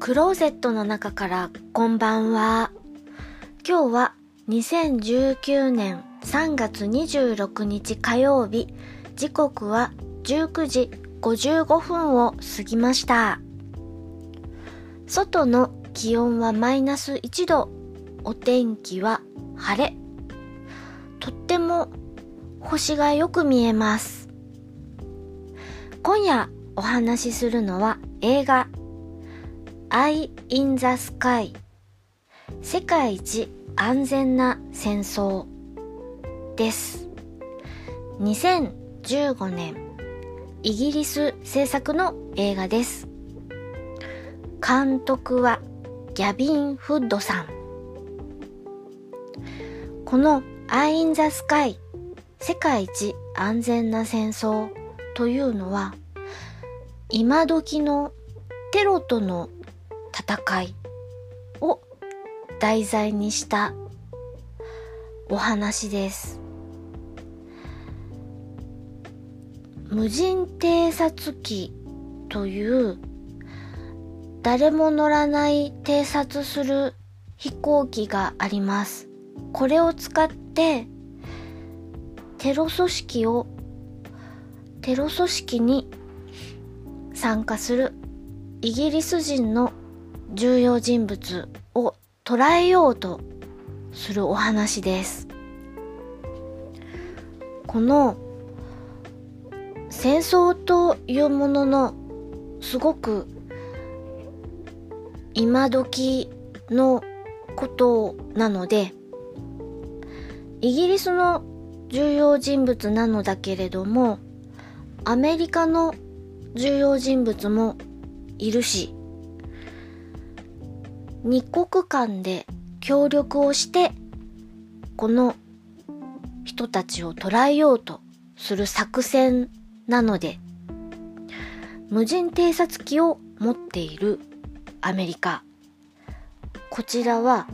クローゼットの中からこんばんは。今日は2019年3月26日火曜日、時刻は19時55分を過ぎました。外の気温はマイナス1度、お天気は晴れ。とっても星がよく見えます。今夜お話しするのは映画 Eye in the Sky 世界一安全な戦争です。2015年イギリス制作の映画です。監督はギャビン・フッドさん。この Eye in the Sky 世界一安全な戦争というのは今時のテロとの戦いを題材にしたお話です。無人偵察機という誰も乗らない偵察する飛行機があります。これを使ってテロ組織をテロ組織に参加するイギリス人の重要人物を捉えようとするお話です。この戦争というもののすごく今時のことなのでイギリスの重要人物なのだけれどもアメリカの重要人物もいるし二国間で協力をしてこの人たちを捕らえようとする作戦なので無人偵察機を持っているアメリカ。こちらは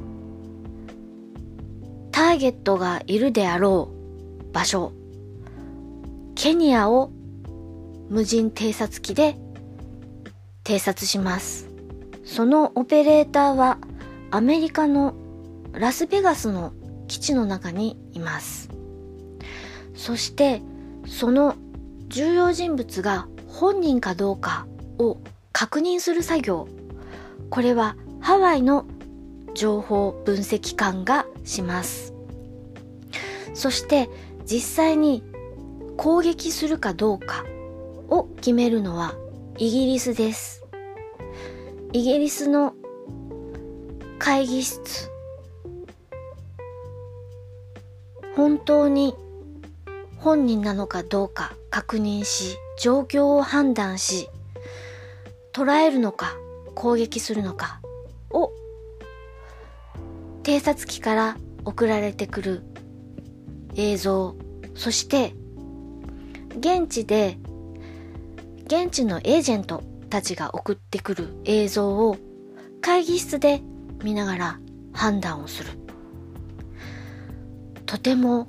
ターゲットがいるであろう場所。ケニアを無人偵察機で偵察します。そのオペレーターはアメリカのラスベガスの基地の中にいます。そしてその重要人物が本人かどうかを確認する作業。これはハワイの情報分析官がします。そして実際に攻撃するかどうかを決めるのはイギリスです。イギリスの会議室本当に本人なのかどうか確認し状況を判断し捉えるのか攻撃するのかを偵察機から送られてくる映像。そして現地で現地のエージェントたちが送ってくる映像を会議室で見ながら判断をする。とても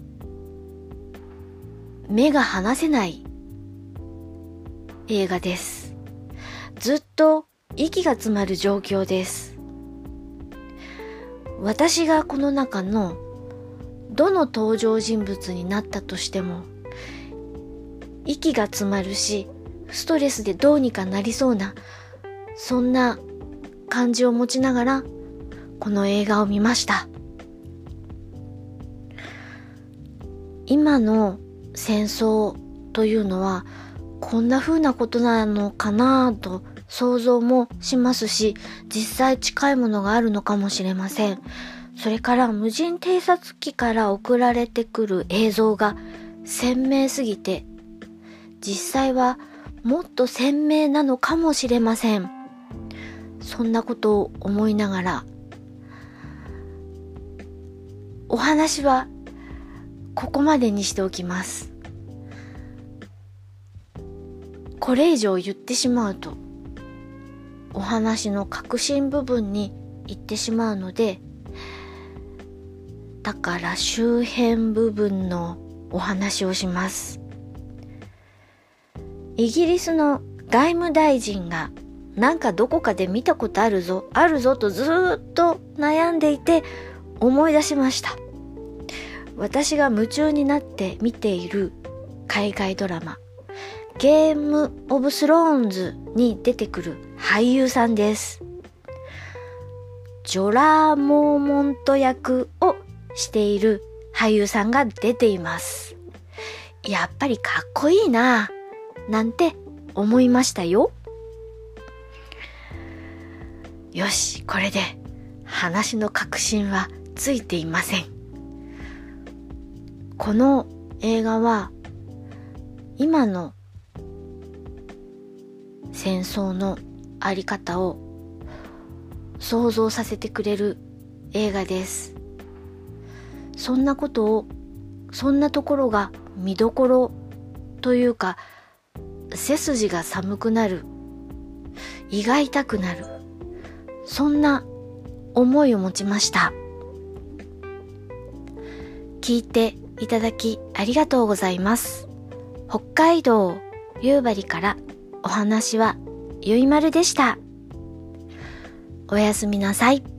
目が離せない映画です。ずっと息が詰まる状況です。私がこの中のどの登場人物になったとしても息が詰まるしストレスでどうにかなりそうなそんな感じを持ちながらこの映画を見ました。今の戦争というのはこんな風なことなのかなと想像もしますし実際近いものがあるのかもしれません。それから無人偵察機から送られてくる映像が鮮明すぎて実際はもっと鮮明なのかもしれません。そんなことを思いながらお話はここまでにしておきます。これ以上言ってしまうとお話の核心部分に行ってしまうのでだから周辺部分のお話をします。イギリスの外務大臣がなんかどこかで見たことあるぞ、あるぞとずーっと悩んでいて思い出しました。私が夢中になって見ている海外ドラマ、ゲームオブスローンズに出てくる俳優さんです。ジョラーモーモント役をしている俳優さんが出ています。やっぱりかっこいいななんて思いましたよ。よし、これで話の確信はついていません。この映画は今の戦争のあり方を想像させてくれる映画です。そんなことを、そんなところが見どころというか、背筋が寒くなる、胃が痛くなる、そんな思いを持ちました。聞いていただきありがとうございます。北海道夕張からお話はゆいまるでした。おやすみなさい。